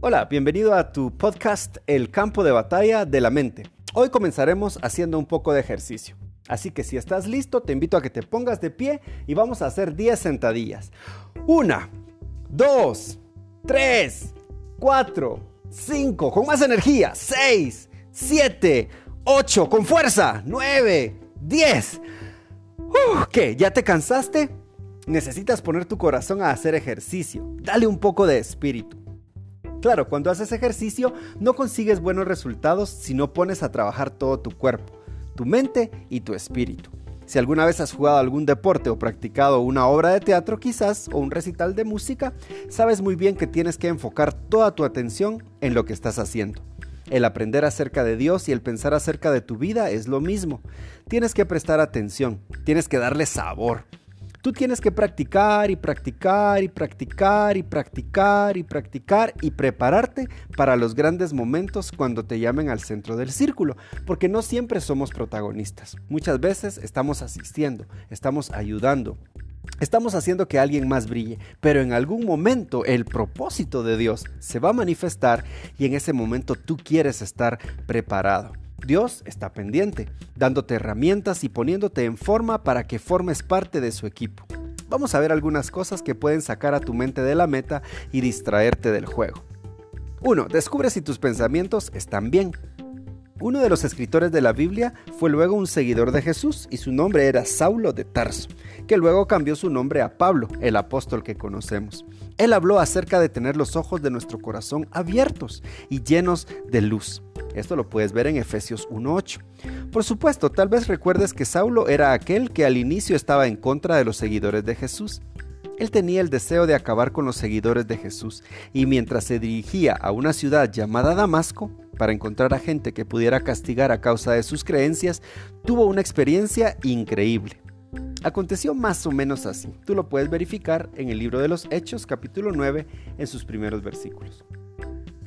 Hola, bienvenido a tu podcast El campo de batalla de la mente. Hoy comenzaremos haciendo un poco de ejercicio. Así que si estás listo, te invito a que te pongas de pie y vamos a hacer 10 sentadillas. Una, dos, tres, cuatro, cinco, con más energía, seis, siete, ocho, con fuerza, nueve, diez. ¿Qué? ¿Ya te cansaste? Necesitas poner tu corazón a hacer ejercicio. Dale un poco de espíritu. Claro, cuando haces ejercicio no consigues buenos resultados si no pones a trabajar todo tu cuerpo, tu mente y tu espíritu. Si alguna vez has jugado algún deporte o practicado una obra de teatro quizás o un recital de música, sabes muy bien que tienes que enfocar toda tu atención en lo que estás haciendo. El aprender acerca de Dios y el pensar acerca de tu vida es lo mismo. Tienes que prestar atención, tienes que darle sabor, Tú tienes que practicar y practicar y practicar y practicar y practicar y prepararte para los grandes momentos cuando te llamen al centro del círculo, porque no siempre somos protagonistas. Muchas veces estamos asistiendo, estamos ayudando, Estamos haciendo que alguien más brille, pero en algún momento el propósito de Dios se va a manifestar y en ese momento tú quieres estar preparado. Dios está pendiente, dándote herramientas y poniéndote en forma para que formes parte de su equipo. Vamos a ver algunas cosas que pueden sacar a tu mente de la meta y distraerte del juego. 1. Descubre si tus pensamientos están bien. Uno de los escritores de la Biblia fue luego un seguidor de Jesús y su nombre era Saulo de Tarso, que luego cambió su nombre a Pablo, el apóstol que conocemos. Él habló acerca de tener los ojos de nuestro corazón abiertos y llenos de luz. Esto lo puedes ver en Efesios 1.8. Por supuesto, tal vez recuerdes que Saulo era aquel que al inicio estaba en contra de los seguidores de Jesús. Él tenía el deseo de acabar con los seguidores de Jesús y mientras se dirigía a una ciudad llamada Damasco para encontrar a gente que pudiera castigar a causa de sus creencias, tuvo una experiencia increíble. Aconteció más o menos así. Tú lo puedes verificar en el libro de los Hechos capítulo 9 en sus primeros versículos.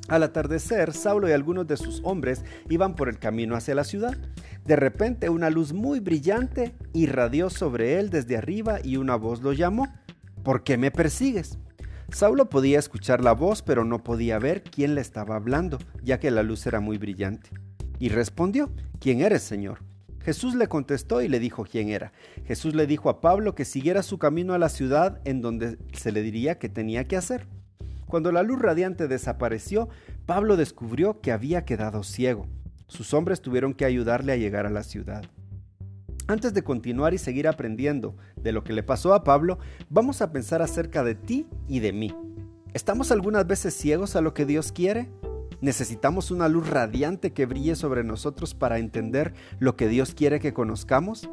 Al atardecer, Saulo y algunos de sus hombres iban por el camino hacia la ciudad. De repente una luz muy brillante irradió sobre él desde arriba y una voz lo llamó. ¿Por qué me persigues? Saulo podía escuchar la voz, pero no podía ver quién le estaba hablando, ya que la luz era muy brillante. Y respondió, ¿quién eres, Señor? Jesús le contestó y le dijo quién era. Jesús le dijo a Pablo que siguiera su camino a la ciudad en donde se le diría que tenía que hacer. Cuando la luz radiante desapareció, Pablo descubrió que había quedado ciego. Sus hombres tuvieron que ayudarle a llegar a la ciudad. Antes de continuar y seguir aprendiendo de lo que le pasó a Pablo, vamos a pensar acerca de ti y de mí. ¿Estamos algunas veces ciegos a lo que Dios quiere? ¿Necesitamos una luz radiante que brille sobre nosotros para entender lo que Dios quiere que conozcamos?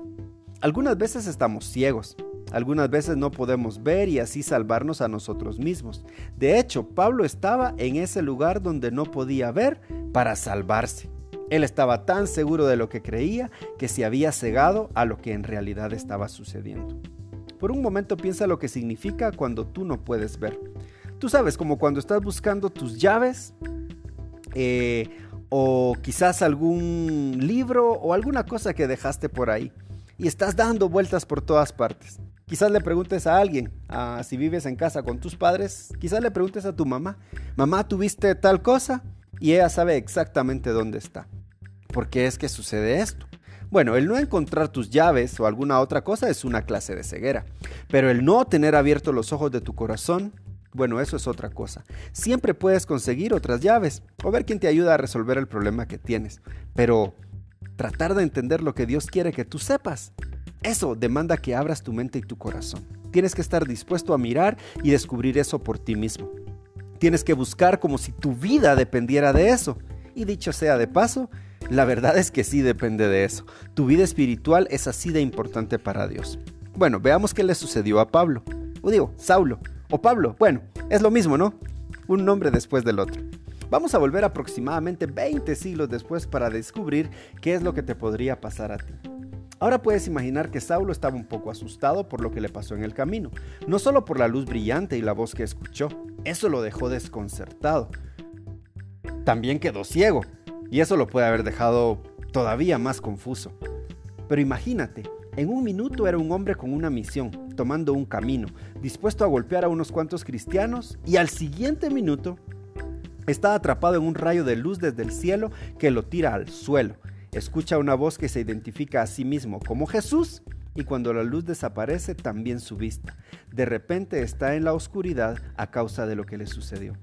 Algunas veces estamos ciegos, algunas veces no podemos ver y así salvarnos a nosotros mismos. De hecho, Pablo estaba en ese lugar donde no podía ver para salvarse. Él estaba tan seguro de lo que creía que se había cegado a lo que en realidad estaba sucediendo. Por un momento piensa lo que significa cuando tú no puedes ver. Tú sabes, como cuando estás buscando tus llaves eh, o quizás algún libro o alguna cosa que dejaste por ahí y estás dando vueltas por todas partes. Quizás le preguntes a alguien, si vives en casa con tus padres, quizás le preguntes a tu mamá, mamá, ¿tuviste tal cosa? Y ella sabe exactamente dónde está. ¿Por qué es que sucede esto? Bueno, el no encontrar tus llaves o alguna otra cosa es una clase de ceguera, pero el no tener abiertos los ojos de tu corazón, bueno, eso es otra cosa. Siempre puedes conseguir otras llaves o ver quién te ayuda a resolver el problema que tienes, pero tratar de entender lo que Dios quiere que tú sepas eso demanda que abras tu mente y tu corazón. Tienes que estar dispuesto a mirar y descubrir eso por ti mismo. Tienes que buscar como si tu vida dependiera de eso. Y dicho sea de paso, la verdad es que sí depende de eso. Tu vida espiritual es así de importante para Dios. Bueno, veamos qué le sucedió a Pablo. O digo, Saulo. O Pablo. Bueno, es lo mismo, ¿no? Un nombre después del otro. Vamos a volver aproximadamente 20 siglos después para descubrir qué es lo que te podría pasar a ti. Ahora puedes imaginar que Saulo estaba un poco asustado por lo que le pasó en el camino, no solo por la luz brillante y la voz que escuchó, eso lo dejó desconcertado. También quedó ciego, y eso lo puede haber dejado todavía más confuso. Pero imagínate, en un minuto era un hombre con una misión, tomando un camino, dispuesto a golpear a unos cuantos cristianos, y al siguiente minuto Está atrapado en un rayo de luz desde el cielo que lo tira al suelo. Escucha una voz que se identifica a sí mismo como Jesús y cuando la luz desaparece también su vista. De repente está en la oscuridad a causa de lo que le sucedió.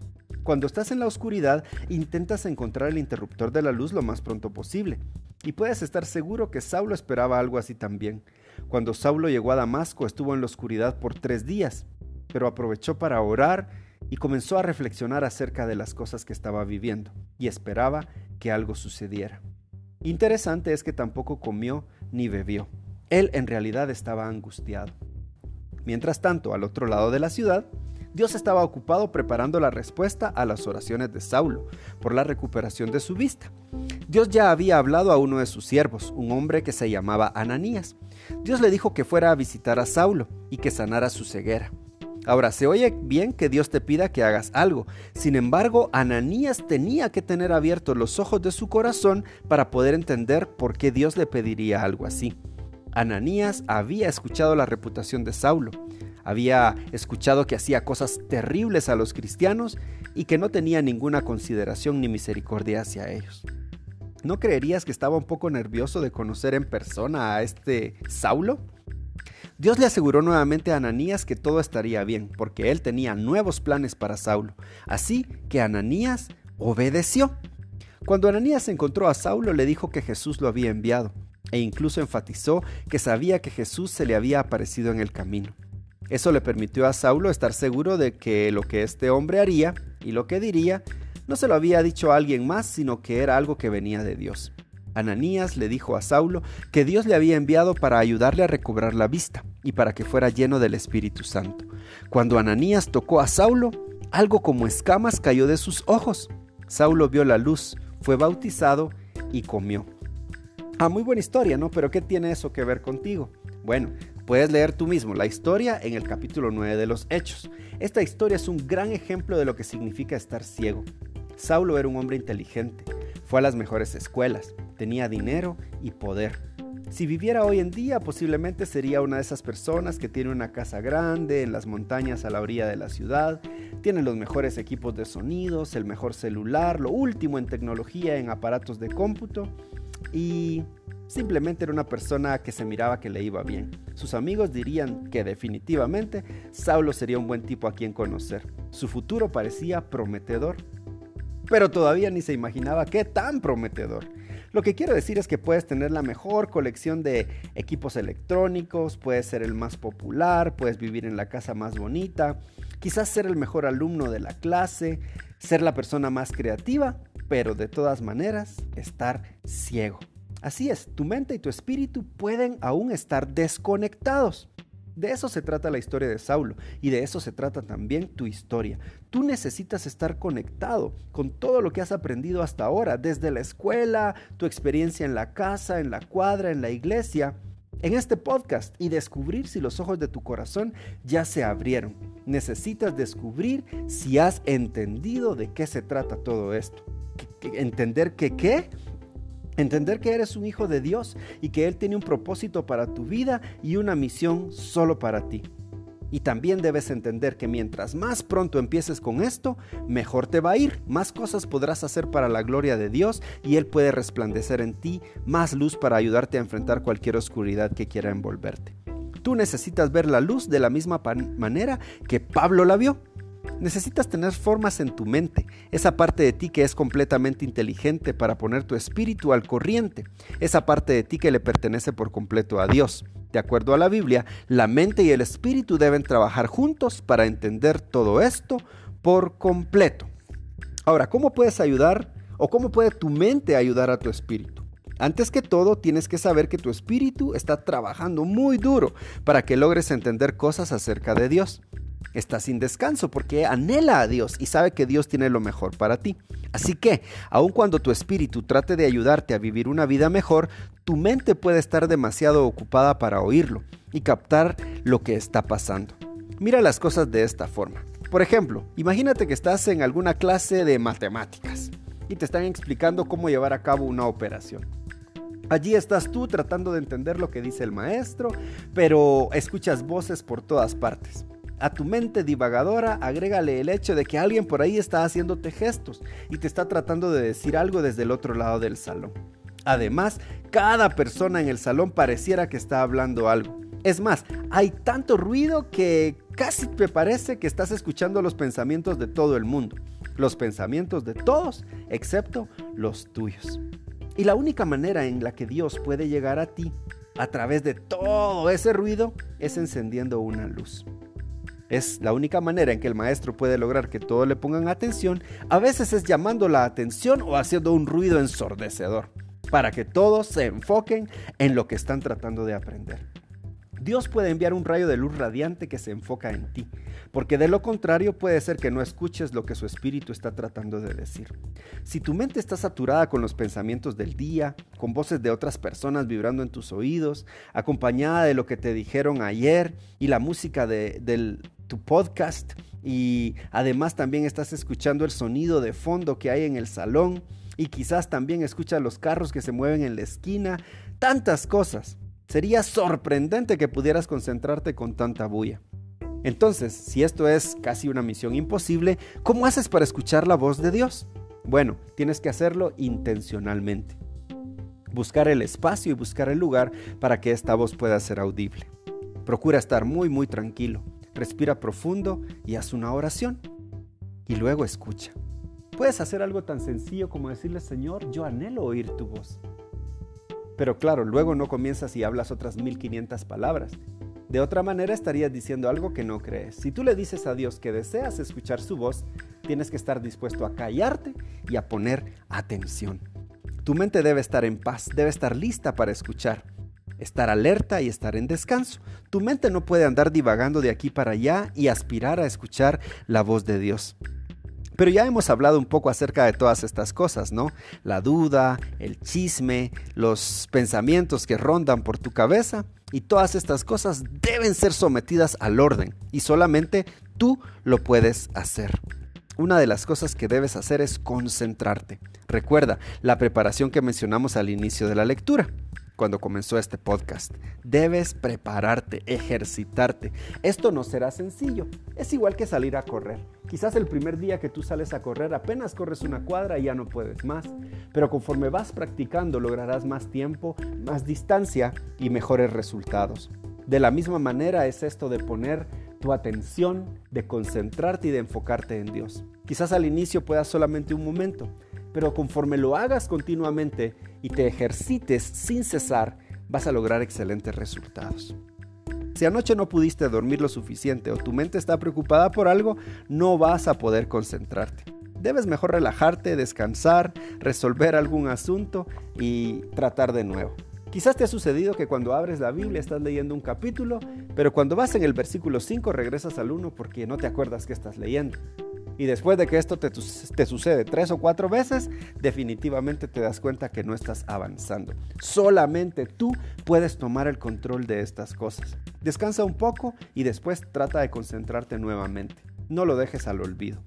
Cuando estás en la oscuridad, intentas encontrar el interruptor de la luz lo más pronto posible. Y puedes estar seguro que Saulo esperaba algo así también. Cuando Saulo llegó a Damasco estuvo en la oscuridad por tres días, pero aprovechó para orar y comenzó a reflexionar acerca de las cosas que estaba viviendo y esperaba que algo sucediera. Interesante es que tampoco comió ni bebió. Él en realidad estaba angustiado. Mientras tanto, al otro lado de la ciudad, Dios estaba ocupado preparando la respuesta a las oraciones de Saulo por la recuperación de su vista. Dios ya había hablado a uno de sus siervos, un hombre que se llamaba Ananías. Dios le dijo que fuera a visitar a Saulo y que sanara su ceguera. Ahora, se oye bien que Dios te pida que hagas algo. Sin embargo, Ananías tenía que tener abiertos los ojos de su corazón para poder entender por qué Dios le pediría algo así. Ananías había escuchado la reputación de Saulo, había escuchado que hacía cosas terribles a los cristianos y que no tenía ninguna consideración ni misericordia hacia ellos. ¿No creerías que estaba un poco nervioso de conocer en persona a este Saulo? Dios le aseguró nuevamente a Ananías que todo estaría bien, porque él tenía nuevos planes para Saulo. Así que Ananías obedeció. Cuando Ananías encontró a Saulo, le dijo que Jesús lo había enviado, e incluso enfatizó que sabía que Jesús se le había aparecido en el camino. Eso le permitió a Saulo estar seguro de que lo que este hombre haría y lo que diría no se lo había dicho a alguien más, sino que era algo que venía de Dios. Ananías le dijo a Saulo que Dios le había enviado para ayudarle a recobrar la vista y para que fuera lleno del Espíritu Santo. Cuando Ananías tocó a Saulo, algo como escamas cayó de sus ojos. Saulo vio la luz, fue bautizado y comió. Ah, muy buena historia, ¿no? Pero ¿qué tiene eso que ver contigo? Bueno, puedes leer tú mismo la historia en el capítulo 9 de los Hechos. Esta historia es un gran ejemplo de lo que significa estar ciego. Saulo era un hombre inteligente, fue a las mejores escuelas, tenía dinero y poder. Si viviera hoy en día, posiblemente sería una de esas personas que tiene una casa grande en las montañas a la orilla de la ciudad, tiene los mejores equipos de sonidos, el mejor celular, lo último en tecnología en aparatos de cómputo y simplemente era una persona que se miraba que le iba bien. Sus amigos dirían que definitivamente Saulo sería un buen tipo a quien conocer. Su futuro parecía prometedor, pero todavía ni se imaginaba qué tan prometedor. Lo que quiero decir es que puedes tener la mejor colección de equipos electrónicos, puedes ser el más popular, puedes vivir en la casa más bonita, quizás ser el mejor alumno de la clase, ser la persona más creativa, pero de todas maneras estar ciego. Así es, tu mente y tu espíritu pueden aún estar desconectados. De eso se trata la historia de Saulo y de eso se trata también tu historia. Tú necesitas estar conectado con todo lo que has aprendido hasta ahora, desde la escuela, tu experiencia en la casa, en la cuadra, en la iglesia, en este podcast y descubrir si los ojos de tu corazón ya se abrieron. Necesitas descubrir si has entendido de qué se trata todo esto. Entender que qué Entender que eres un hijo de Dios y que Él tiene un propósito para tu vida y una misión solo para ti. Y también debes entender que mientras más pronto empieces con esto, mejor te va a ir, más cosas podrás hacer para la gloria de Dios y Él puede resplandecer en ti más luz para ayudarte a enfrentar cualquier oscuridad que quiera envolverte. Tú necesitas ver la luz de la misma manera que Pablo la vio. Necesitas tener formas en tu mente, esa parte de ti que es completamente inteligente para poner tu espíritu al corriente, esa parte de ti que le pertenece por completo a Dios. De acuerdo a la Biblia, la mente y el espíritu deben trabajar juntos para entender todo esto por completo. Ahora, ¿cómo puedes ayudar o cómo puede tu mente ayudar a tu espíritu? Antes que todo, tienes que saber que tu espíritu está trabajando muy duro para que logres entender cosas acerca de Dios está sin descanso porque anhela a Dios y sabe que Dios tiene lo mejor para ti. Así que, aun cuando tu espíritu trate de ayudarte a vivir una vida mejor, tu mente puede estar demasiado ocupada para oírlo y captar lo que está pasando. Mira las cosas de esta forma. Por ejemplo, imagínate que estás en alguna clase de matemáticas y te están explicando cómo llevar a cabo una operación. Allí estás tú tratando de entender lo que dice el maestro, pero escuchas voces por todas partes. A tu mente divagadora agrégale el hecho de que alguien por ahí está haciéndote gestos y te está tratando de decir algo desde el otro lado del salón. Además, cada persona en el salón pareciera que está hablando algo. Es más, hay tanto ruido que casi te parece que estás escuchando los pensamientos de todo el mundo. Los pensamientos de todos, excepto los tuyos. Y la única manera en la que Dios puede llegar a ti a través de todo ese ruido es encendiendo una luz. Es la única manera en que el maestro puede lograr que todos le pongan atención. A veces es llamando la atención o haciendo un ruido ensordecedor para que todos se enfoquen en lo que están tratando de aprender. Dios puede enviar un rayo de luz radiante que se enfoca en ti, porque de lo contrario puede ser que no escuches lo que su espíritu está tratando de decir. Si tu mente está saturada con los pensamientos del día, con voces de otras personas vibrando en tus oídos, acompañada de lo que te dijeron ayer y la música de, tu podcast, y además también estás escuchando el sonido de fondo que hay en el salón, y quizás también escuchas los carros que se mueven en la esquina, tantas cosas. Sería sorprendente que pudieras concentrarte con tanta bulla. Entonces, si esto es casi una misión imposible, ¿cómo haces para escuchar la voz de Dios? Bueno, tienes que hacerlo intencionalmente. Buscar el espacio y buscar el lugar para que esta voz pueda ser audible. Procura estar muy muy tranquilo, respira profundo y haz una oración. Y luego escucha. Puedes hacer algo tan sencillo como decirle, Señor, yo anhelo oír tu voz. Pero claro, luego no comienzas y hablas otras 1500 palabras. De otra manera estarías diciendo algo que no crees. Si tú le dices a Dios que deseas escuchar su voz, tienes que estar dispuesto a callarte y a poner atención. Tu mente debe estar en paz, debe estar lista para escuchar, estar alerta y estar en descanso. Tu mente no puede andar divagando de aquí para allá y aspirar a escuchar la voz de Dios. Pero ya hemos hablado un poco acerca de todas estas cosas, ¿no? La duda, el chisme, los pensamientos que rondan por tu cabeza y todas estas cosas deben ser sometidas al orden y solamente tú lo puedes hacer. Una de las cosas que debes hacer es concentrarte. Recuerda la preparación que mencionamos al inicio de la lectura cuando comenzó este podcast. Debes prepararte, ejercitarte. Esto no será sencillo. Es igual que salir a correr. Quizás el primer día que tú sales a correr apenas corres una cuadra y ya no puedes más. Pero conforme vas practicando lograrás más tiempo, más distancia y mejores resultados. De la misma manera es esto de poner tu atención, de concentrarte y de enfocarte en Dios. Quizás al inicio puedas solamente un momento, pero conforme lo hagas continuamente y te ejercites sin cesar, vas a lograr excelentes resultados. Si anoche no pudiste dormir lo suficiente o tu mente está preocupada por algo, no vas a poder concentrarte. Debes mejor relajarte, descansar, resolver algún asunto y tratar de nuevo. Quizás te ha sucedido que cuando abres la Biblia estás leyendo un capítulo, pero cuando vas en el versículo 5 regresas al 1 porque no te acuerdas que estás leyendo. Y después de que esto te, sucede tres o cuatro veces, definitivamente te das cuenta que no estás avanzando. Solamente tú puedes tomar el control de estas cosas. Descansa un poco y después trata de concentrarte nuevamente. No lo dejes al olvido.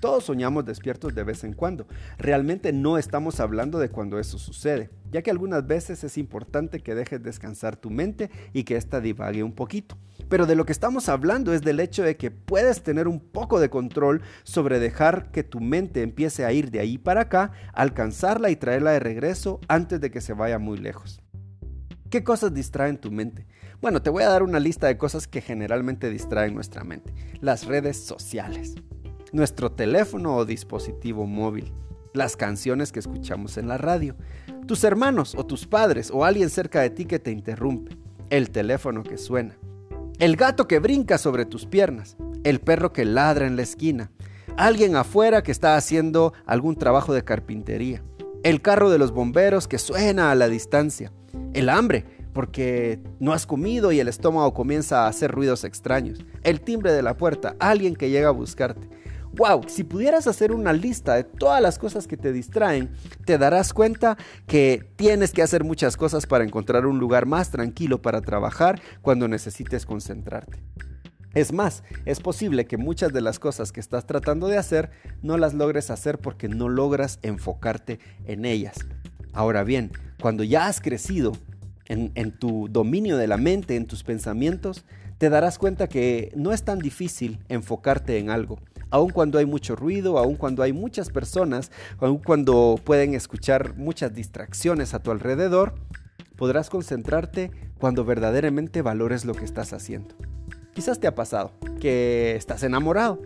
Todos soñamos despiertos de vez en cuando. Realmente no estamos hablando de cuando eso sucede, ya que algunas veces es importante que dejes descansar tu mente y que ésta divague un poquito. Pero de lo que estamos hablando es del hecho de que puedes tener un poco de control sobre dejar que tu mente empiece a ir de ahí para acá, alcanzarla y traerla de regreso antes de que se vaya muy lejos. ¿Qué cosas distraen tu mente? Bueno, te voy a dar una lista de cosas que generalmente distraen nuestra mente. Las redes sociales, nuestro teléfono o dispositivo móvil, las canciones que escuchamos en la radio, tus hermanos o tus padres o alguien cerca de ti que te interrumpe, el teléfono que suena, el gato que brinca sobre tus piernas, el perro que ladra en la esquina, alguien afuera que está haciendo algún trabajo de carpintería, el carro de los bomberos que suena a la distancia, el hambre porque no has comido y el estómago comienza a hacer ruidos extraños, el timbre de la puerta, alguien que llega a buscarte, wow, si pudieras hacer una lista de todas las cosas que te distraen, te darás cuenta que tienes que hacer muchas cosas para encontrar un lugar más tranquilo para trabajar cuando necesites concentrarte. Es más, es posible que muchas de las cosas que estás tratando de hacer no las logres hacer porque no logras enfocarte en ellas. Ahora bien, cuando ya has crecido en, en tu dominio de la mente, en tus pensamientos, te darás cuenta que no es tan difícil enfocarte en algo. Aun cuando hay mucho ruido, aun cuando hay muchas personas, aun cuando pueden escuchar muchas distracciones a tu alrededor, podrás concentrarte cuando verdaderamente valores lo que estás haciendo. Quizás te ha pasado que estás enamorado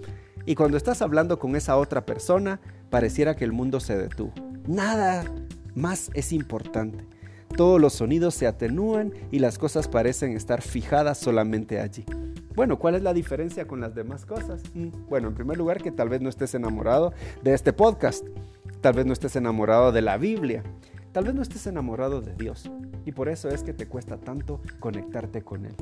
y cuando estás hablando con esa otra persona pareciera que el mundo se detuvo. Nada más es importante. Todos los sonidos se atenúan y las cosas parecen estar fijadas solamente allí. Bueno, ¿cuál es la diferencia con las demás cosas? Mm, bueno, en primer lugar que tal vez no estés enamorado de este podcast, tal vez no estés enamorado de la Biblia, tal vez no estés enamorado de Dios y por eso es que te cuesta tanto conectarte con Él.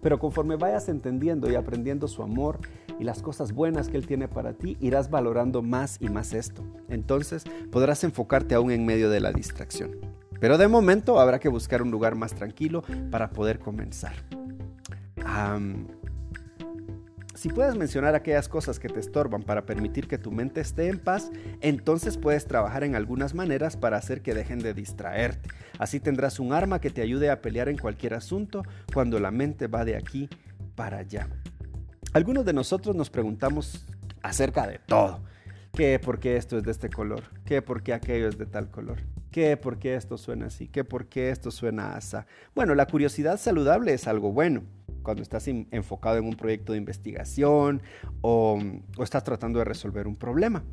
Pero conforme vayas entendiendo y aprendiendo su amor y las cosas buenas que Él tiene para ti, irás valorando más y más esto. Entonces podrás enfocarte aún en medio de la distracción. Pero de momento habrá que buscar un lugar más tranquilo para poder comenzar. Si puedes mencionar aquellas cosas que te estorban para permitir que tu mente esté en paz, entonces puedes trabajar en algunas maneras para hacer que dejen de distraerte. Así tendrás un arma que te ayude a pelear en cualquier asunto cuando la mente va de aquí para allá. Algunos de nosotros nos preguntamos acerca de todo. ¿Qué por qué esto es de este color? ¿Qué por qué aquello es de tal color? ¿Qué por qué esto suena así? ¿Qué por qué esto suena así? Bueno, la curiosidad saludable es algo bueno. Cuando estás enfocado en un proyecto de investigación o, estás tratando de resolver un problema.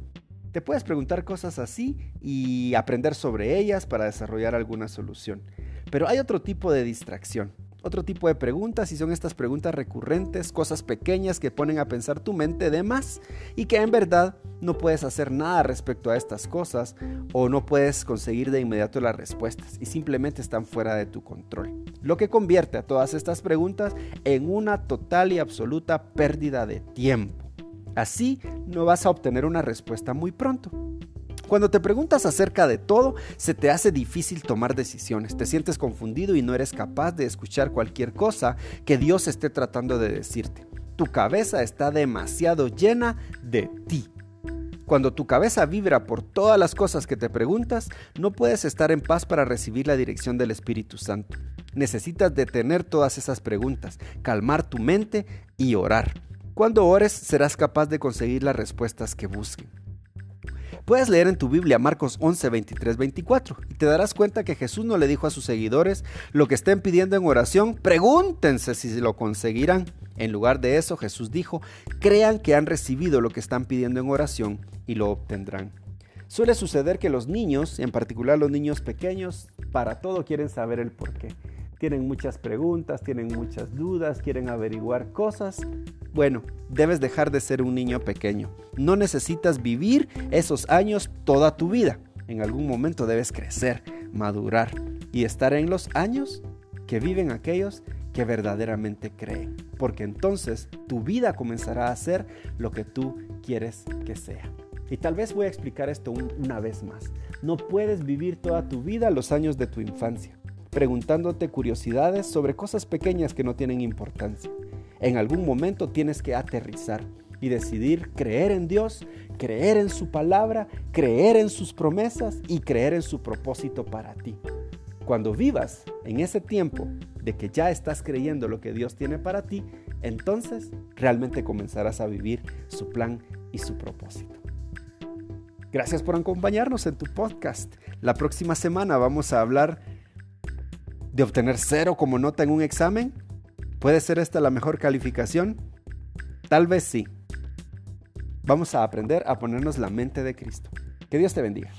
Te puedes preguntar cosas así y aprender sobre ellas para desarrollar alguna solución. Pero hay otro tipo de distracción otro tipo de preguntas y son estas preguntas recurrentes, cosas pequeñas que ponen a pensar tu mente de más y que en verdad no puedes hacer nada respecto a estas cosas o no puedes conseguir de inmediato las respuestas y simplemente están fuera de tu control. Lo que convierte a todas estas preguntas en una total y absoluta pérdida de tiempo. Así no vas a obtener una respuesta muy pronto. Cuando te preguntas acerca de todo, se te hace difícil tomar decisiones, te sientes confundido y no eres capaz de escuchar cualquier cosa que Dios esté tratando de decirte. Tu cabeza está demasiado llena de ti. Cuando tu cabeza vibra por todas las cosas que te preguntas, no puedes estar en paz para recibir la dirección del Espíritu Santo. Necesitas detener todas esas preguntas, calmar tu mente y orar. Cuando ores serás capaz de conseguir las respuestas que busquen. Puedes leer en tu Biblia Marcos 11, 23, 24 y te darás cuenta que Jesús no le dijo a sus seguidores lo que estén pidiendo en oración, pregúntense si lo conseguirán. En lugar de eso, Jesús dijo, crean que han recibido lo que están pidiendo en oración y lo obtendrán. Suele suceder que los niños, en particular los niños pequeños, para todo quieren saber el por qué. Tienen muchas preguntas, tienen muchas dudas, quieren averiguar cosas bueno, debes dejar de ser un niño pequeño. No necesitas vivir esos años toda tu vida. En algún momento debes crecer, madurar y estar en los años que viven aquellos que verdaderamente creen. Porque entonces tu vida comenzará a ser lo que tú quieres que sea. Y tal vez voy a explicar esto una vez más. No puedes vivir toda tu vida los años de tu infancia, preguntándote curiosidades sobre cosas pequeñas que no tienen importancia. En algún momento tienes que aterrizar y decidir creer en Dios, creer en su palabra, creer en sus promesas y creer en su propósito para ti. Cuando vivas en ese tiempo de que ya estás creyendo lo que Dios tiene para ti, entonces realmente comenzarás a vivir su plan y su propósito. Gracias por acompañarnos en tu podcast. La próxima semana vamos a hablar de obtener cero como nota en un examen ¿Puede ser esta la mejor calificación? Tal vez sí. Vamos a aprender a ponernos la mente de Cristo. Que Dios te bendiga.